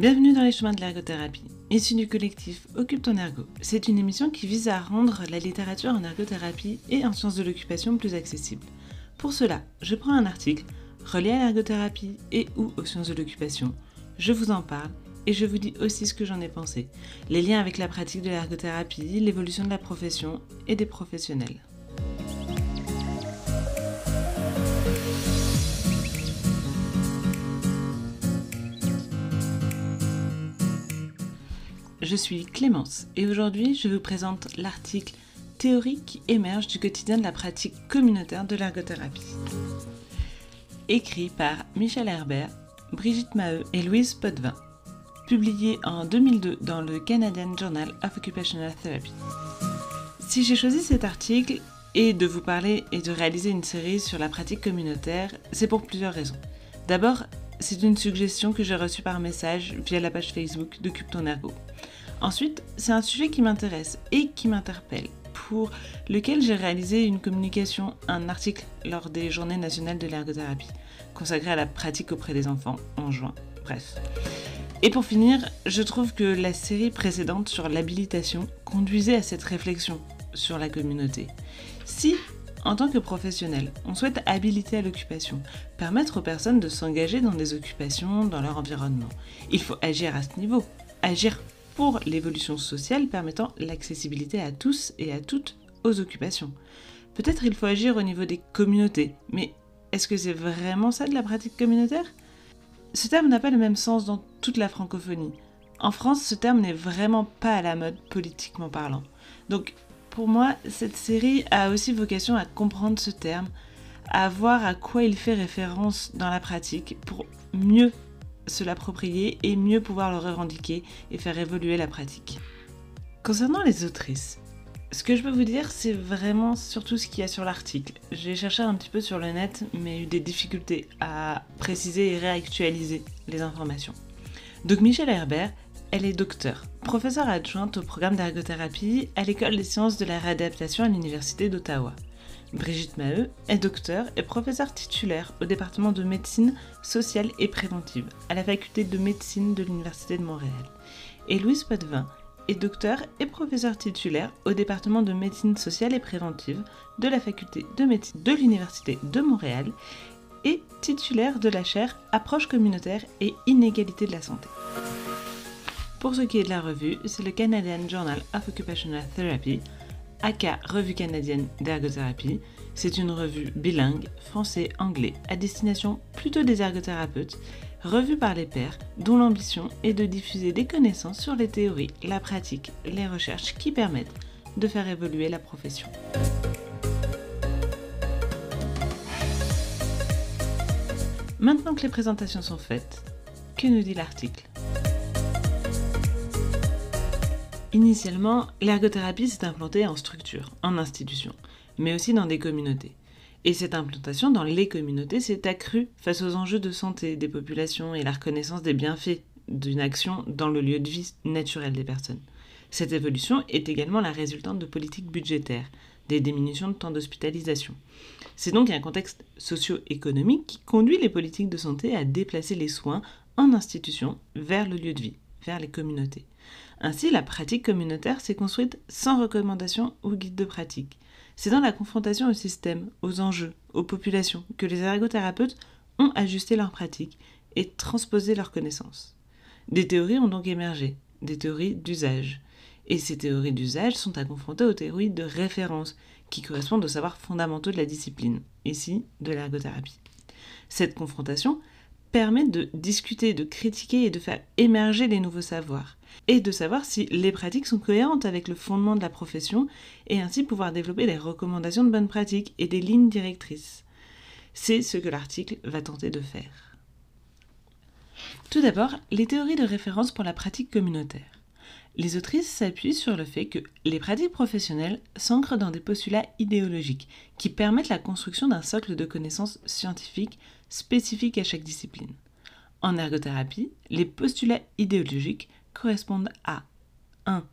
Bienvenue dans les chemins de l'ergothérapie. Issue du collectif Occupe ton ergo, c'est une émission qui vise à rendre la littérature en ergothérapie et en sciences de l'occupation plus accessible. Pour cela, je prends un article relié à l'ergothérapie et ou aux sciences de l'occupation, je vous en parle et je vous dis aussi ce que j'en ai pensé, les liens avec la pratique de l'ergothérapie, l'évolution de la profession et des professionnels. Je suis Clémence et aujourd'hui je vous présente l'article Théorie qui émerge du quotidien de la pratique communautaire de l'ergothérapie. Écrit par Michel Herbert, Brigitte Maheu et Louise Potvin. Publié en 2002 dans le Canadian Journal of Occupational Therapy. Si j'ai choisi cet article et de vous parler et de réaliser une série sur la pratique communautaire, c'est pour plusieurs raisons. D'abord, c'est une suggestion que j'ai reçue par message via la page Facebook d'Occupe ton ergo. Ensuite, c'est un sujet qui m'intéresse et qui m'interpelle, pour lequel j'ai réalisé une communication, un article lors des Journées nationales de l'ergothérapie, consacré à la pratique auprès des enfants en juin. Bref. Et pour finir, je trouve que la série précédente sur l'habilitation conduisait à cette réflexion sur la communauté. Si, en tant que professionnel, on souhaite habiliter à l'occupation, permettre aux personnes de s'engager dans des occupations, dans leur environnement, il faut agir à ce niveau, agir pour l'évolution sociale permettant l'accessibilité à tous et à toutes aux occupations. Peut-être il faut agir au niveau des communautés, mais est-ce que c'est vraiment ça de la pratique communautaire? Ce terme n'a pas le même sens dans toute la francophonie. En France, ce terme n'est vraiment pas à la mode politiquement parlant. Donc, pour moi, cette série a aussi vocation à comprendre ce terme, à voir à quoi il fait référence dans la pratique pour mieux se l'approprier et mieux pouvoir le revendiquer et faire évoluer la pratique. Concernant les autrices, ce que je peux vous dire, c'est vraiment surtout ce qu'il y a sur l'article. J'ai cherché un petit peu sur le net, mais eu des difficultés à préciser et réactualiser les informations. Donc Michel Herbert, elle est docteur, professeure adjointe au programme d'ergothérapie à l'école des sciences de la réadaptation à l'Université d'Ottawa. Brigitte Maheu est docteur et professeure titulaire au département de médecine sociale et préventive à la faculté de médecine de l'Université de Montréal. Et Louise Potvin est docteur et professeur titulaire au département de médecine sociale et préventive de la faculté de médecine de l'Université de Montréal et titulaire de la chaire Approche communautaire et inégalité de la santé. Pour ce qui est de la revue, c'est le Canadian Journal of Occupational Therapy, aka Revue canadienne d'ergothérapie. C'est une revue bilingue, français-anglais, à destination plutôt des ergothérapeutes, revue par les pairs, dont l'ambition est de diffuser des connaissances sur les théories, la pratique, les recherches qui permettent de faire évoluer la profession. Maintenant que les présentations sont faites, que nous dit l'article? Initialement, l'ergothérapie s'est implantée en structure, en institution, mais aussi dans des communautés. Et cette implantation dans les communautés s'est accrue face aux enjeux de santé des populations et la reconnaissance des bienfaits d'une action dans le lieu de vie naturel des personnes. Cette évolution est également la résultante de politiques budgétaires, des diminutions de temps d'hospitalisation. C'est donc un contexte socio-économique qui conduit les politiques de santé à déplacer les soins en institution vers le lieu de vie, vers les communautés. Ainsi, la pratique communautaire s'est construite sans recommandation ou guide de pratique. C'est dans la confrontation au système, aux enjeux, aux populations que les ergothérapeutes ont ajusté leurs pratiques et transposé leurs connaissances. Des théories ont donc émergé, des théories d'usage. Et ces théories d'usage sont à confronter aux théories de référence, qui correspondent aux savoirs fondamentaux de la discipline, ici de l'ergothérapie. Cette confrontation permet de discuter, de critiquer et de faire émerger les nouveaux savoirs, et de savoir si les pratiques sont cohérentes avec le fondement de la profession, et ainsi pouvoir développer des recommandations de bonnes pratiques et des lignes directrices. C'est ce que l'article va tenter de faire. Tout d'abord, les théories de référence pour la pratique communautaire. Les autrices s'appuient sur le fait que les pratiques professionnelles s'ancrent dans des postulats idéologiques qui permettent la construction d'un socle de connaissances scientifiques spécifiques à chaque discipline. En ergothérapie, les postulats idéologiques correspondent à 1.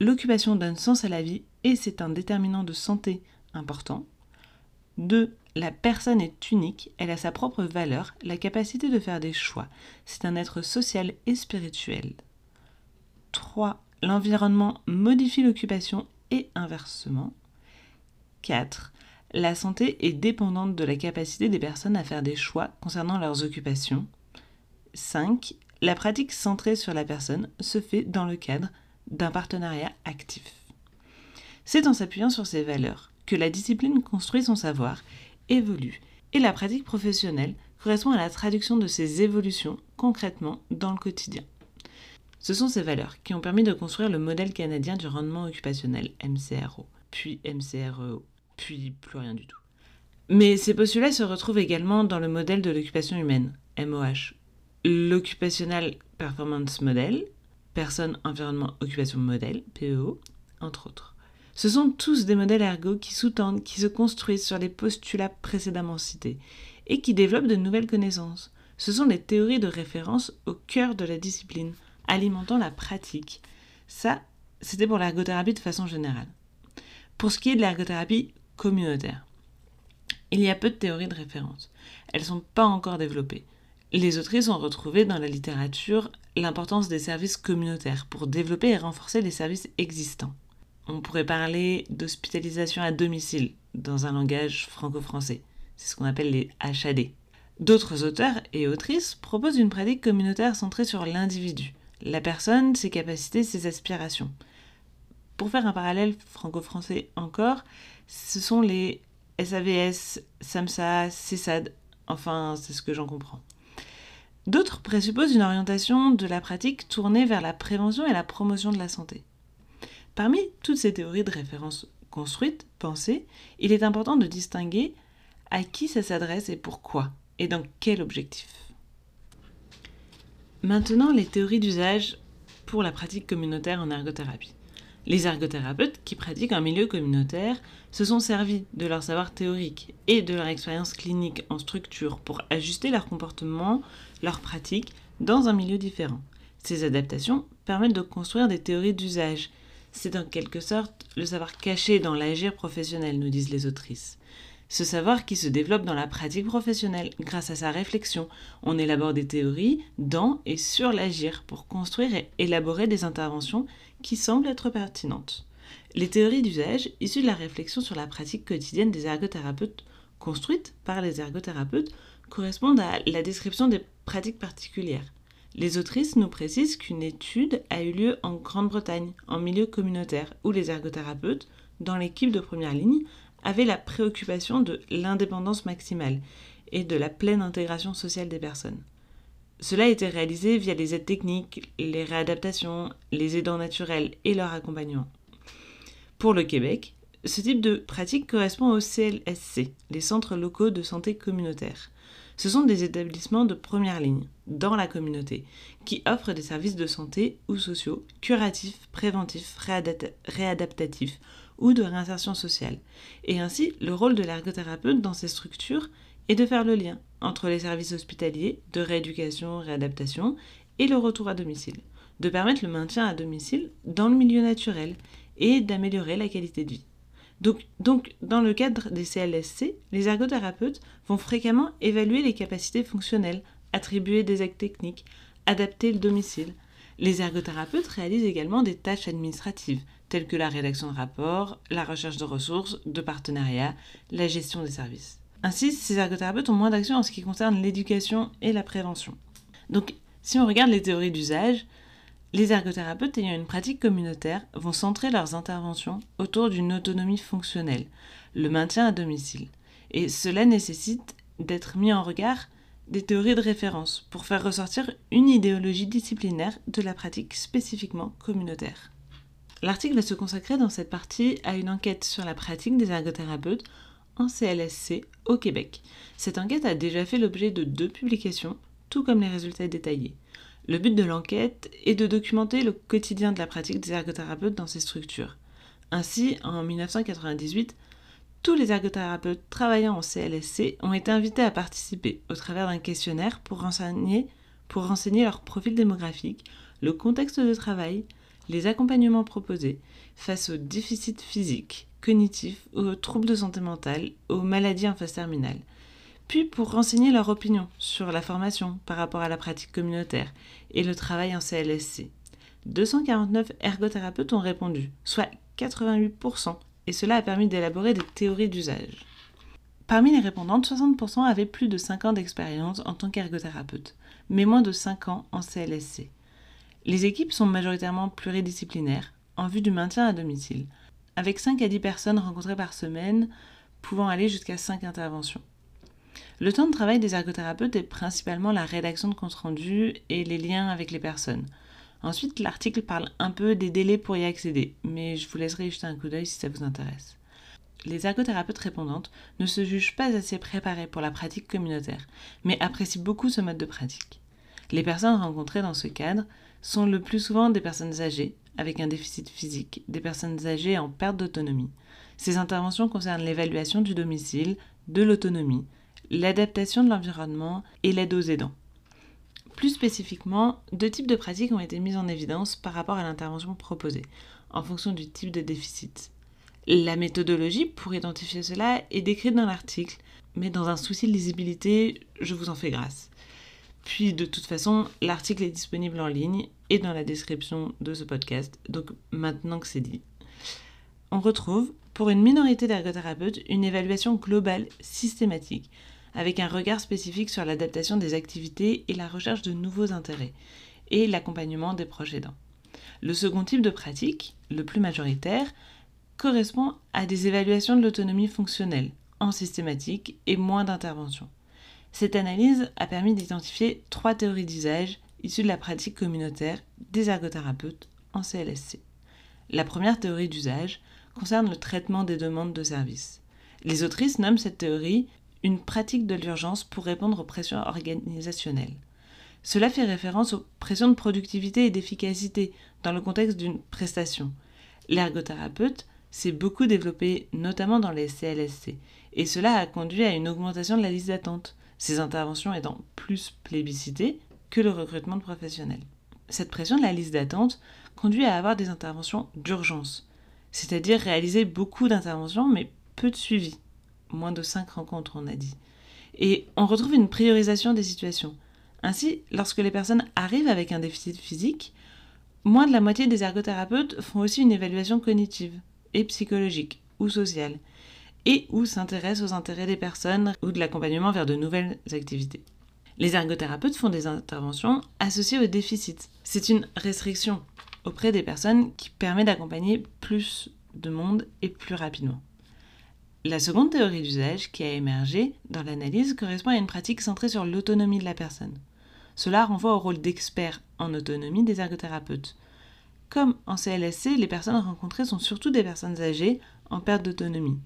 L'occupation donne sens à la vie et c'est un déterminant de santé important. 2. La personne est unique, elle a sa propre valeur, la capacité de faire des choix. C'est un être social et spirituel. 3. L'environnement modifie l'occupation et inversement. 4. La santé est dépendante de la capacité des personnes à faire des choix concernant leurs occupations. 5. La pratique centrée sur la personne se fait dans le cadre d'un partenariat actif. C'est en s'appuyant sur ces valeurs que la discipline construit son savoir, évolue, et la pratique professionnelle correspond à la traduction de ces évolutions concrètement dans le quotidien. Ce sont ces valeurs qui ont permis de construire le modèle canadien du rendement occupationnel, MCRO, puis MCREO, puis plus rien du tout. Mais ces postulats se retrouvent également dans le modèle de l'occupation humaine, MOH, l'Occupational Performance Model, Personne, Environnement, Occupation Model, PEO, entre autres. Ce sont tous des modèles ergo qui sous-tendent, qui se construisent sur les postulats précédemment cités et qui développent de nouvelles connaissances. Ce sont des théories de référence au cœur de la discipline, alimentant la pratique. Ça, c'était pour l'ergothérapie de façon générale. Pour ce qui est de l'ergothérapie communautaire, il y a peu de théories de référence. Elles ne sont pas encore développées. Les autrices ont retrouvé dans la littérature l'importance des services communautaires pour développer et renforcer les services existants. On pourrait parler d'hospitalisation à domicile dans un langage franco-français. C'est ce qu'on appelle les HAD. D'autres auteurs et autrices proposent une pratique communautaire centrée sur l'individu, la personne, ses capacités, ses aspirations. Pour faire un parallèle franco-français encore, ce sont les SAVS, SAMSA, CESAD, enfin c'est ce que j'en comprends. D'autres présupposent une orientation de la pratique tournée vers la prévention et la promotion de la santé. Parmi toutes ces théories de référence construites, pensées, il est important de distinguer à qui ça s'adresse et pourquoi, et dans quel objectif. Maintenant, les théories d'usage pour la pratique communautaire en ergothérapie. Les ergothérapeutes qui pratiquent un milieu communautaire se sont servis de leur savoir théorique et de leur expérience clinique en structure pour ajuster leur comportement, leurs pratiques dans un milieu différent. Ces adaptations permettent de construire des théories d'usage. C'est en quelque sorte le savoir caché dans l'agir professionnel, nous disent les autrices. Ce savoir qui se développe dans la pratique professionnelle grâce à sa réflexion. On élabore des théories dans et sur l'agir pour construire et élaborer des interventions qui semblent être pertinentes. Les théories d'usage, issues de la réflexion sur la pratique quotidienne des ergothérapeutes, construites par les ergothérapeutes, correspondent à la description des pratiques particulières. Les autrices nous précisent qu'une étude a eu lieu en Grande-Bretagne, en milieu communautaire, où les ergothérapeutes, dans l'équipe de première ligne, avait la préoccupation de l'indépendance maximale et de la pleine intégration sociale des personnes. Cela a été réalisé via les aides techniques, les réadaptations, les aidants naturels et leur accompagnement. Pour le Québec, ce type de pratique correspond au CLSC, les centres locaux de santé communautaire. Ce sont des établissements de première ligne, dans la communauté, qui offrent des services de santé ou sociaux, curatifs, préventifs, réadaptatifs ou de réinsertion sociale. Et ainsi, le rôle de l'ergothérapeute dans ces structures est de faire le lien entre les services hospitaliers de rééducation, réadaptation et le retour à domicile, de permettre le maintien à domicile dans le milieu naturel et d'améliorer la qualité de vie. Donc, dans le cadre des CLSC, les ergothérapeutes vont fréquemment évaluer les capacités fonctionnelles, attribuer des actes techniques, adapter le domicile. Les ergothérapeutes réalisent également des tâches administratives, telles que la rédaction de rapports, la recherche de ressources, de partenariats, la gestion des services. Ainsi, ces ergothérapeutes ont moins d'action en ce qui concerne l'éducation et la prévention. Donc, si on regarde les théories d'usage, les ergothérapeutes ayant une pratique communautaire vont centrer leurs interventions autour d'une autonomie fonctionnelle, le maintien à domicile. Et cela nécessite d'être mis en regard des théories de référence pour faire ressortir une idéologie disciplinaire de la pratique spécifiquement communautaire. L'article va se consacrer dans cette partie à une enquête sur la pratique des ergothérapeutes en CLSC au Québec. Cette enquête a déjà fait l'objet de deux publications, tout comme les résultats détaillés. Le but de l'enquête est de documenter le quotidien de la pratique des ergothérapeutes dans ces structures. Ainsi, en 1998, tous les ergothérapeutes travaillant en CLSC ont été invités à participer au travers d'un questionnaire pour renseigner, pour renseigner leur profil démographique, le contexte de travail, les accompagnements proposés face au déficit physique cognitifs, aux troubles de santé mentale, aux maladies en phase terminale. Puis pour renseigner leur opinion sur la formation par rapport à la pratique communautaire et le travail en CLSC. 249 ergothérapeutes ont répondu, soit 88%, et cela a permis d'élaborer des théories d'usage. Parmi les répondantes, 60% avaient plus de 5 ans d'expérience en tant qu'ergothérapeute, mais moins de 5 ans en CLSC. Les équipes sont majoritairement pluridisciplinaires, en vue du maintien à domicile, avec 5 à 10 personnes rencontrées par semaine, pouvant aller jusqu'à 5 interventions. Le temps de travail des ergothérapeutes est principalement la rédaction de comptes rendus et les liens avec les personnes. Ensuite, l'article parle un peu des délais pour y accéder, mais je vous laisserai jeter un coup d'œil si ça vous intéresse. Les ergothérapeutes répondantes ne se jugent pas assez préparées pour la pratique communautaire, mais apprécient beaucoup ce mode de pratique. Les personnes rencontrées dans ce cadre sont le plus souvent des personnes âgées, avec un déficit physique, des personnes âgées en perte d'autonomie. Ces interventions concernent l'évaluation du domicile, de l'autonomie, l'adaptation de l'environnement et l'aide aux aidants. Plus spécifiquement, deux types de pratiques ont été mises en évidence par rapport à l'intervention proposée, en fonction du type de déficit. La méthodologie pour identifier cela est décrite dans l'article, mais dans un souci de lisibilité, je vous en fais grâce. Puis de toute façon, l'article est disponible en ligne et dans la description de ce podcast, donc maintenant que c'est dit. On retrouve, pour une minorité d'ergothérapeutes, une évaluation globale systématique avec un regard spécifique sur l'adaptation des activités et la recherche de nouveaux intérêts, et l'accompagnement des proches aidants. Le second type de pratique, le plus majoritaire, correspond à des évaluations de l'autonomie fonctionnelle, en systématique et moins d'intervention. Cette analyse a permis d'identifier trois théories d'usage issues de la pratique communautaire des ergothérapeutes en CLSC. La première théorie d'usage concerne le traitement des demandes de services. Les autrices nomment cette théorie une pratique de l'urgence pour répondre aux pressions organisationnelles. Cela fait référence aux pressions de productivité et d'efficacité dans le contexte d'une prestation. L'ergothérapeute s'est beaucoup développé, notamment dans les CLSC, et cela a conduit à une augmentation de la liste d'attente, ces interventions étant plus plébiscitées que le recrutement de professionnels. Cette pression de la liste d'attente conduit à avoir des interventions d'urgence, c'est-à-dire réaliser beaucoup d'interventions mais peu de suivi moins de 5 rencontres, on a dit. Et on retrouve une priorisation des situations. Ainsi, lorsque les personnes arrivent avec un déficit physique, moins de la moitié des ergothérapeutes font aussi une évaluation cognitive et psychologique ou sociale, et ou s'intéressent aux intérêts des personnes ou de l'accompagnement vers de nouvelles activités. Les ergothérapeutes font des interventions associées au déficit. C'est une restriction auprès des personnes qui permet d'accompagner plus de monde et plus rapidement. La seconde théorie d'usage qui a émergé dans l'analyse correspond à une pratique centrée sur l'autonomie de la personne. Cela renvoie au rôle d'expert en autonomie des ergothérapeutes. Comme en CLSC, les personnes rencontrées sont surtout des personnes âgées en perte d'autonomie.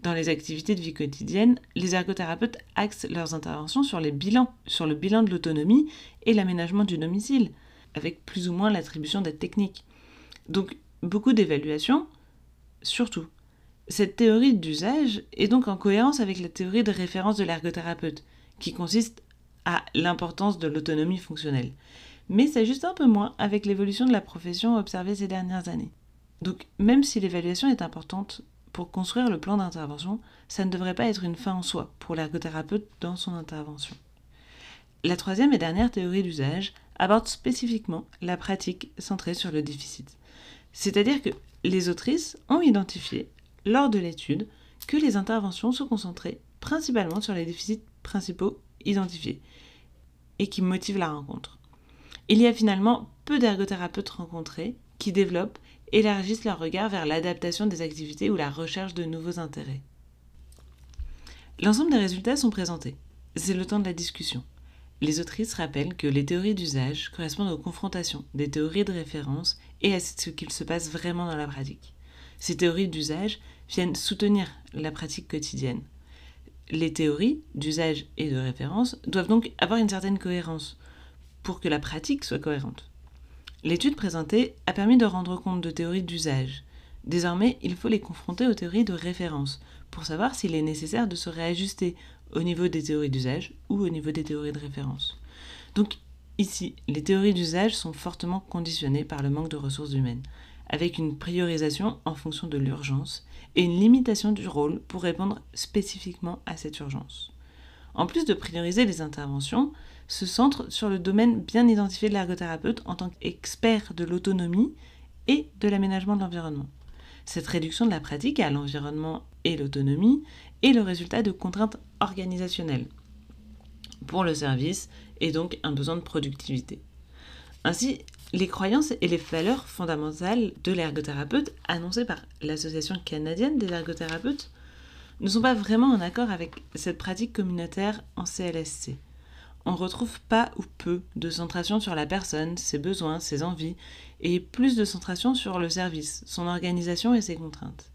Dans les activités de vie quotidienne, les ergothérapeutes axent leurs interventions sur les bilans, sur le bilan de l'autonomie et l'aménagement du domicile, avec plus ou moins l'attribution d'aides techniques. Donc beaucoup d'évaluations, surtout. Cette théorie d'usage est donc en cohérence avec la théorie de référence de l'ergothérapeute, qui consiste à l'importance de l'autonomie fonctionnelle, mais s'ajuste un peu moins avec l'évolution de la profession observée ces dernières années. Donc même si l'évaluation est importante pour construire le plan d'intervention, ça ne devrait pas être une fin en soi pour l'ergothérapeute dans son intervention. La troisième et dernière théorie d'usage aborde spécifiquement la pratique centrée sur le déficit. C'est-à-dire que les autrices ont identifié lors de l'étude que les interventions sont concentrées principalement sur les déficits principaux identifiés et qui motivent la rencontre. Il y a finalement peu d'ergothérapeutes rencontrés qui développent, élargissent leur regard vers l'adaptation des activités ou la recherche de nouveaux intérêts. L'ensemble des résultats sont présentés. C'est le temps de la discussion. Les autrices rappellent que les théories d'usage correspondent aux confrontations des théories de référence et à ce qu'il se passe vraiment dans la pratique. Ces théories d'usage viennent soutenir la pratique quotidienne. Les théories d'usage et de référence doivent donc avoir une certaine cohérence pour que la pratique soit cohérente. L'étude présentée a permis de rendre compte de théories d'usage. Désormais, il faut les confronter aux théories de référence pour savoir s'il est nécessaire de se réajuster au niveau des théories d'usage ou au niveau des théories de référence. Donc ici, les théories d'usage sont fortement conditionnées par le manque de ressources humaines avec une priorisation en fonction de l'urgence et une limitation du rôle pour répondre spécifiquement à cette urgence. En plus de prioriser les interventions, se centre sur le domaine bien identifié de l'ergothérapeute en tant qu'expert de l'autonomie et de l'aménagement de l'environnement. Cette réduction de la pratique à l'environnement et l'autonomie est le résultat de contraintes organisationnelles pour le service et donc un besoin de productivité. Ainsi, les croyances et les valeurs fondamentales de l'ergothérapeute annoncées par l'Association canadienne des ergothérapeutes ne sont pas vraiment en accord avec cette pratique communautaire en CLSC. On retrouve pas ou peu de centration sur la personne, ses besoins, ses envies, et plus de centration sur le service, son organisation et ses contraintes.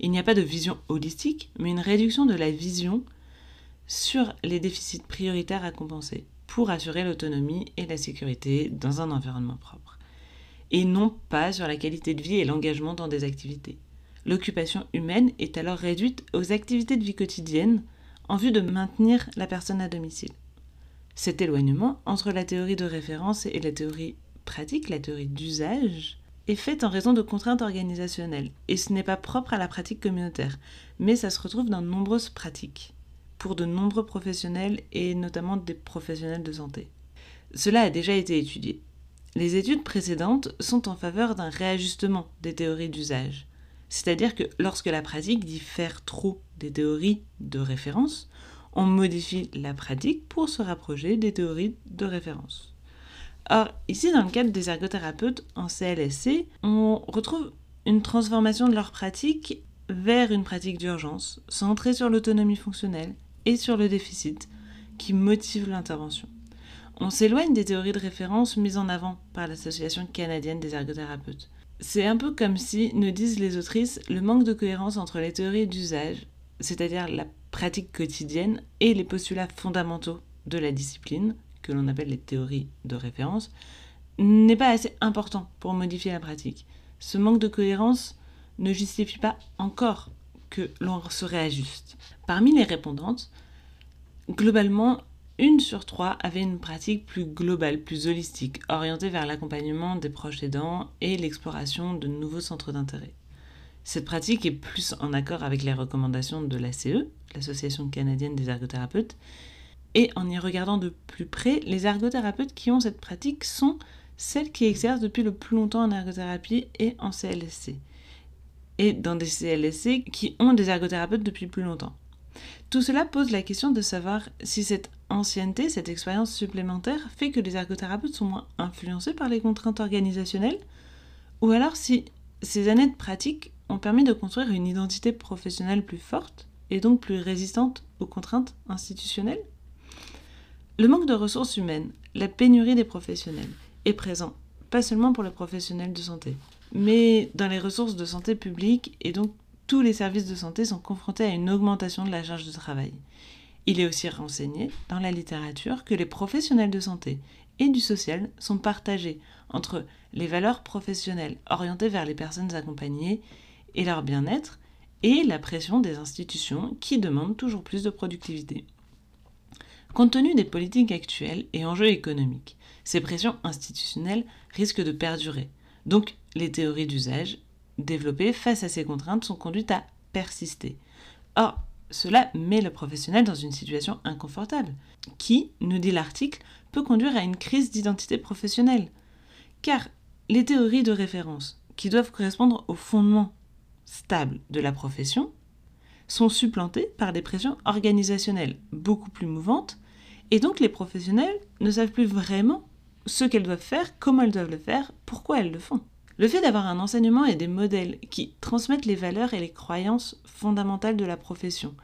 Il n'y a pas de vision holistique, mais une réduction de la vision sur les déficits prioritaires à compenser pour assurer l'autonomie et la sécurité dans un environnement propre. Et non pas sur la qualité de vie et l'engagement dans des activités. L'occupation humaine est alors réduite aux activités de vie quotidienne en vue de maintenir la personne à domicile. Cet éloignement entre la théorie de référence et la théorie pratique, la théorie d'usage, est fait en raison de contraintes organisationnelles, et ce n'est pas propre à la pratique communautaire, mais ça se retrouve dans de nombreuses pratiques pour de nombreux professionnels et notamment des professionnels de santé. Cela a déjà été étudié. Les études précédentes sont en faveur d'un réajustement des théories d'usage, c'est-à-dire que lorsque la pratique diffère trop des théories de référence, on modifie la pratique pour se rapprocher des théories de référence. Or, ici, dans le cadre des ergothérapeutes en CLSC, on retrouve une transformation de leur pratique vers une pratique d'urgence, centrée sur l'autonomie fonctionnelle et sur le déficit qui motive l'intervention. On s'éloigne des théories de référence mises en avant par l'Association canadienne des ergothérapeutes. C'est un peu comme si, nous disent les autrices, le manque de cohérence entre les théories d'usage, c'est-à-dire la pratique quotidienne, et les postulats fondamentaux de la discipline, que l'on appelle les théories de référence, n'est pas assez important pour modifier la pratique. Ce manque de cohérence ne justifie pas encore que l'on se réajuste. Parmi les répondantes, globalement, une sur trois avait une pratique plus globale, plus holistique, orientée vers l'accompagnement des proches aidants et l'exploration de nouveaux centres d'intérêt. Cette pratique est plus en accord avec les recommandations de l'ACE, l'Association canadienne des ergothérapeutes, et en y regardant de plus près, les ergothérapeutes qui ont cette pratique sont celles qui exercent depuis le plus longtemps en ergothérapie et en CLSC et dans des CLSC qui ont des ergothérapeutes depuis plus longtemps. Tout cela pose la question de savoir si cette ancienneté, cette expérience supplémentaire fait que les ergothérapeutes sont moins influencés par les contraintes organisationnelles, ou alors si ces années de pratique ont permis de construire une identité professionnelle plus forte et donc plus résistante aux contraintes institutionnelles. Le manque de ressources humaines, la pénurie des professionnels est présent, pas seulement pour les professionnels de santé, mais dans les ressources de santé publique et donc tous les services de santé sont confrontés à une augmentation de la charge de travail. Il est aussi renseigné dans la littérature que les professionnels de santé et du social sont partagés entre les valeurs professionnelles orientées vers les personnes accompagnées et leur bien-être et la pression des institutions qui demandent toujours plus de productivité. Compte tenu des politiques actuelles et enjeux économiques, ces pressions institutionnelles risquent de perdurer. Donc les théories d'usage développées face à ces contraintes sont conduites à persister. Or, cela met le professionnel dans une situation inconfortable, qui, nous dit l'article, peut conduire à une crise d'identité professionnelle? Car les théories de référence, qui doivent correspondre au fondement stable de la profession, sont supplantées par des pressions organisationnelles beaucoup plus mouvantes, et donc les professionnels ne savent plus vraiment ce qu'elles doivent faire, comment elles doivent le faire, pourquoi elles le font. Le fait d'avoir un enseignement et des modèles qui transmettent les valeurs et les croyances fondamentales de la profession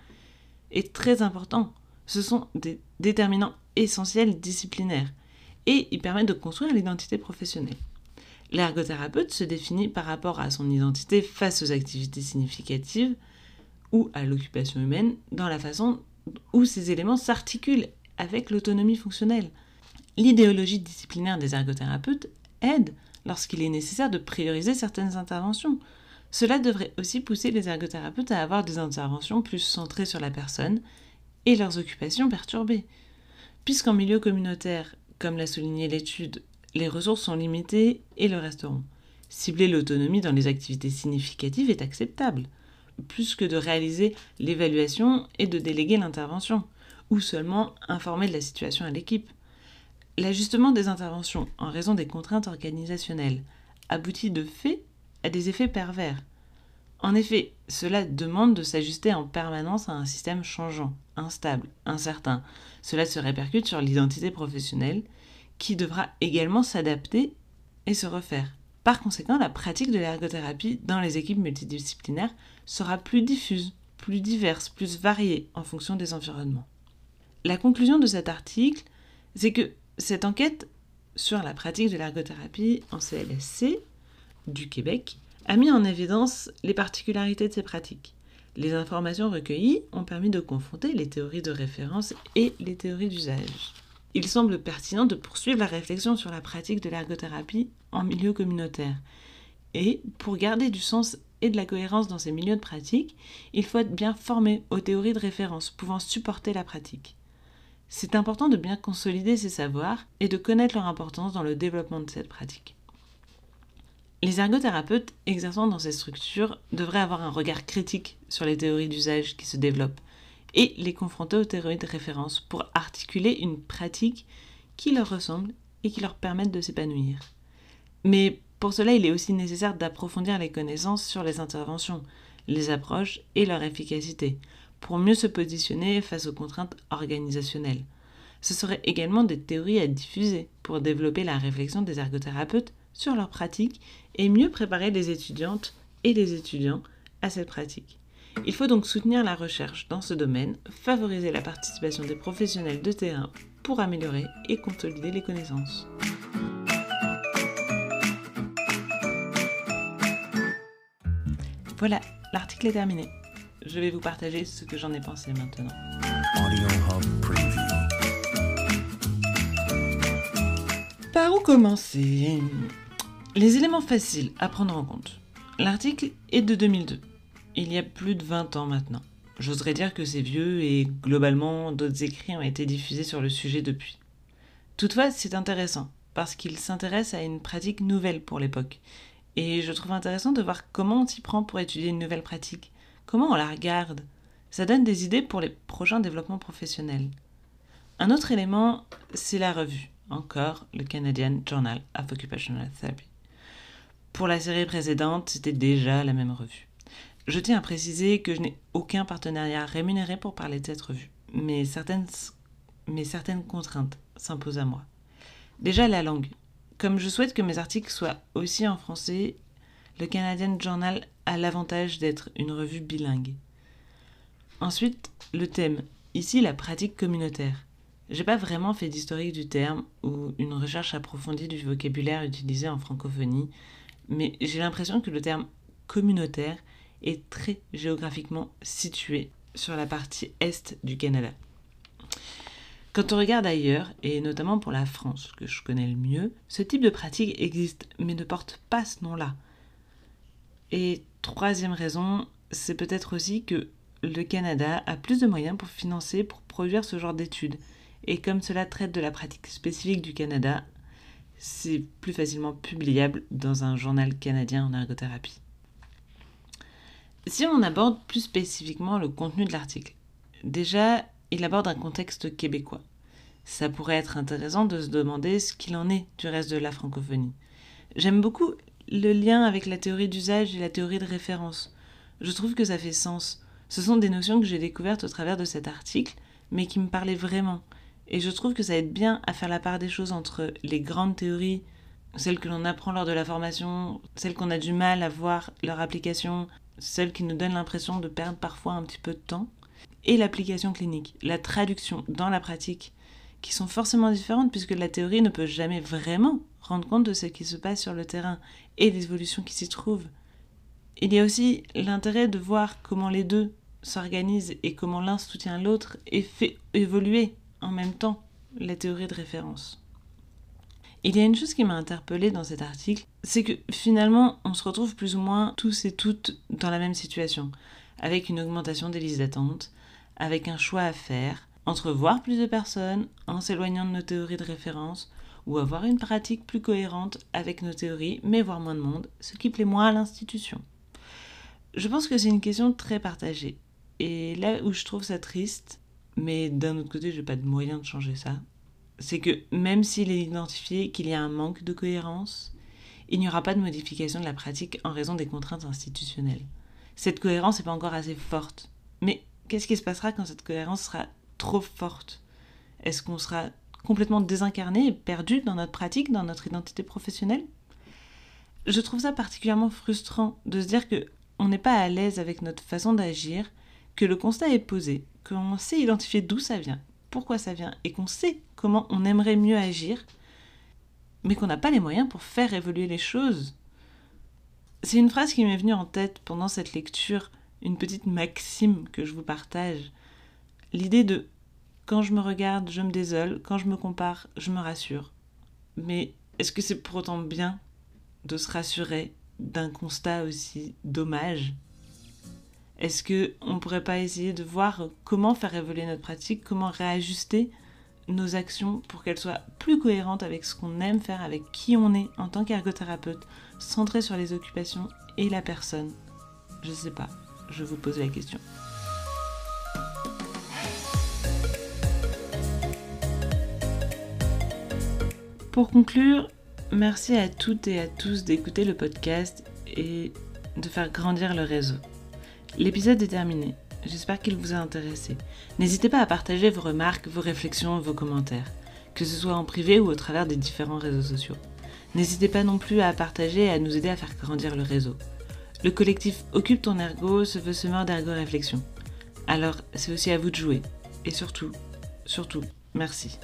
est très important. Ce sont des déterminants essentiels disciplinaires et ils permettent de construire l'identité professionnelle. L'ergothérapeute se définit par rapport à son identité face aux activités significatives ou à l'occupation humaine dans la façon où ces éléments s'articulent avec l'autonomie fonctionnelle. L'idéologie disciplinaire des ergothérapeutes aide lorsqu'il est nécessaire de prioriser certaines interventions. Cela devrait aussi pousser les ergothérapeutes à avoir des interventions plus centrées sur la personne et leurs occupations perturbées. Puisqu'en milieu communautaire, comme l'a souligné l'étude, les ressources sont limitées et le resteront. Cibler l'autonomie dans les activités significatives est acceptable, plus que de réaliser l'évaluation et de déléguer l'intervention, ou seulement informer de la situation à l'équipe. L'ajustement des interventions en raison des contraintes organisationnelles aboutit de fait à des effets pervers. En effet, cela demande de s'ajuster en permanence à un système changeant, instable, incertain. Cela se répercute sur l'identité professionnelle, qui devra également s'adapter et se refaire. Par conséquent, la pratique de l'ergothérapie dans les équipes multidisciplinaires sera plus diffuse, plus diverse, plus variée en fonction des environnements. La conclusion de cet article, c'est que cette enquête sur la pratique de l'ergothérapie en CLSC du Québec a mis en évidence les particularités de ces pratiques. Les informations recueillies ont permis de confronter les théories de référence et les théories d'usage. Il semble pertinent de poursuivre la réflexion sur la pratique de l'ergothérapie en milieu communautaire. Et pour garder du sens et de la cohérence dans ces milieux de pratique, il faut être bien formé aux théories de référence pouvant supporter la pratique. C'est important de bien consolider ces savoirs et de connaître leur importance dans le développement de cette pratique. Les ergothérapeutes exerçant dans ces structures devraient avoir un regard critique sur les théories d'usage qui se développent et les confronter aux théories de référence pour articuler une pratique qui leur ressemble et qui leur permette de s'épanouir. Mais pour cela, il est aussi nécessaire d'approfondir les connaissances sur les interventions, les approches et leur efficacité, pour mieux se positionner face aux contraintes organisationnelles. Ce serait également des théories à diffuser pour développer la réflexion des ergothérapeutes sur leurs pratiques et mieux préparer les étudiantes et les étudiants à cette pratique. Il faut donc soutenir la recherche dans ce domaine, favoriser la participation des professionnels de terrain pour améliorer et consolider les connaissances. Voilà, l'article est terminé. Je vais vous partager ce que j'en ai pensé maintenant. Par où commencer? Les éléments faciles à prendre en compte. L'article est de 2002. Il y a plus de 20 ans maintenant. J'oserais dire que c'est vieux et globalement d'autres écrits ont été diffusés sur le sujet depuis. Toutefois, c'est intéressant parce qu'il s'intéresse à une pratique nouvelle pour l'époque. Et je trouve intéressant de voir comment on s'y prend pour étudier une nouvelle pratique, comment on la regarde? Ça donne des idées pour les prochains développements professionnels. Un autre élément, c'est la revue, encore le Canadian Journal of Occupational Therapy. Pour la série précédente, c'était déjà la même revue. Je tiens à préciser que je n'ai aucun partenariat rémunéré pour parler de cette revue, mais certaines, mais certaines contraintes s'imposent à moi. Déjà la langue. Comme je souhaite que mes articles soient aussi en français, le Canadian Journal a l'avantage d'être une revue bilingue. Ensuite, le thème. Ici, la pratique communautaire. J'ai pas vraiment fait d'historique du terme ou une recherche approfondie du vocabulaire utilisé en francophonie, mais j'ai l'impression que le terme communautaire est très géographiquement situé sur la partie est du Canada. Quand on regarde ailleurs, et notamment pour la France, que je connais le mieux, ce type de pratique existe, mais ne porte pas ce nom-là. Et troisième raison, c'est peut-être aussi que le Canada a plus de moyens pour financer, pour produire ce genre d'études. Et comme cela traite de la pratique spécifique du Canada, c'est plus facilement publiable dans un journal canadien en ergothérapie. Si on aborde plus spécifiquement le contenu de l'article, déjà, il aborde un contexte québécois. Ça pourrait être intéressant de se demander ce qu'il en est du reste de la francophonie. J'aime beaucoup le lien avec la théorie d'usage et la théorie de référence. Je trouve que ça fait sens. Ce sont des notions que j'ai découvertes au travers de cet article, mais qui me parlaient vraiment. Et je trouve que ça aide bien à faire la part des choses entre les grandes théories, celles que l'on apprend lors de la formation, celles qu'on a du mal à voir leur application, celles qui nous donnent l'impression de perdre parfois un petit peu de temps, et l'application clinique, la traduction dans la pratique, qui sont forcément différentes puisque la théorie ne peut jamais vraiment rendre compte de ce qui se passe sur le terrain et des évolutions qui s'y trouvent. Il y a aussi l'intérêt de voir comment les deux s'organisent et comment l'un soutient l'autre et fait évoluer en même temps la théorie de référence. Il y a une chose qui m'a interpellée dans cet article, c'est que finalement on se retrouve plus ou moins tous et toutes dans la même situation, avec une augmentation des listes d'attente, avec un choix à faire entre voir plus de personnes en s'éloignant de nos théories de référence ou avoir une pratique plus cohérente avec nos théories, mais voir moins de monde, ce qui plaît moins à l'institution. Je pense que c'est une question très partagée. Et là où je trouve ça triste, mais d'un autre côté, je n'ai pas de moyen de changer ça, c'est que même s'il est identifié qu'il y a un manque de cohérence, il n'y aura pas de modification de la pratique en raison des contraintes institutionnelles. Cette cohérence n'est pas encore assez forte. Mais qu'est-ce qui se passera quand cette cohérence sera trop forte? Est-ce qu'on sera complètement désincarné et perdu dans notre pratique, dans notre identité professionnelle Je trouve ça particulièrement frustrant de se dire que on n'est pas à l'aise avec notre façon d'agir, que le constat est posé, qu'on sait identifier d'où ça vient, pourquoi ça vient, et qu'on sait comment on aimerait mieux agir, mais qu'on n'a pas les moyens pour faire évoluer les choses. C'est une phrase qui m'est venue en tête pendant cette lecture, une petite maxime que je vous partage. L'idée de quand je me regarde, je me désole, quand je me compare, je me rassure. Mais est-ce que c'est pour autant bien de se rassurer d'un constat aussi dommage? Est-ce que on pourrait pas essayer de voir comment faire évoluer notre pratique, comment réajuster nos actions pour qu'elles soient plus cohérentes avec ce qu'on aime faire, avec qui on est en tant qu'ergothérapeute, centré sur les occupations et la personne? Je sais pas, je vous pose la question. Pour conclure, merci à toutes et à tous d'écouter le podcast et de faire grandir le réseau. L'épisode est terminé. J'espère qu'il vous a intéressé. N'hésitez pas à partager vos remarques, vos réflexions, vos commentaires, que ce soit en privé ou au travers des différents réseaux sociaux. N'hésitez pas non plus à partager et à nous aider à faire grandir le réseau. Le collectif Occupe ton ergo se veut semeur d'ergo réflexion. Alors, c'est aussi à vous de jouer. Et surtout, surtout, merci.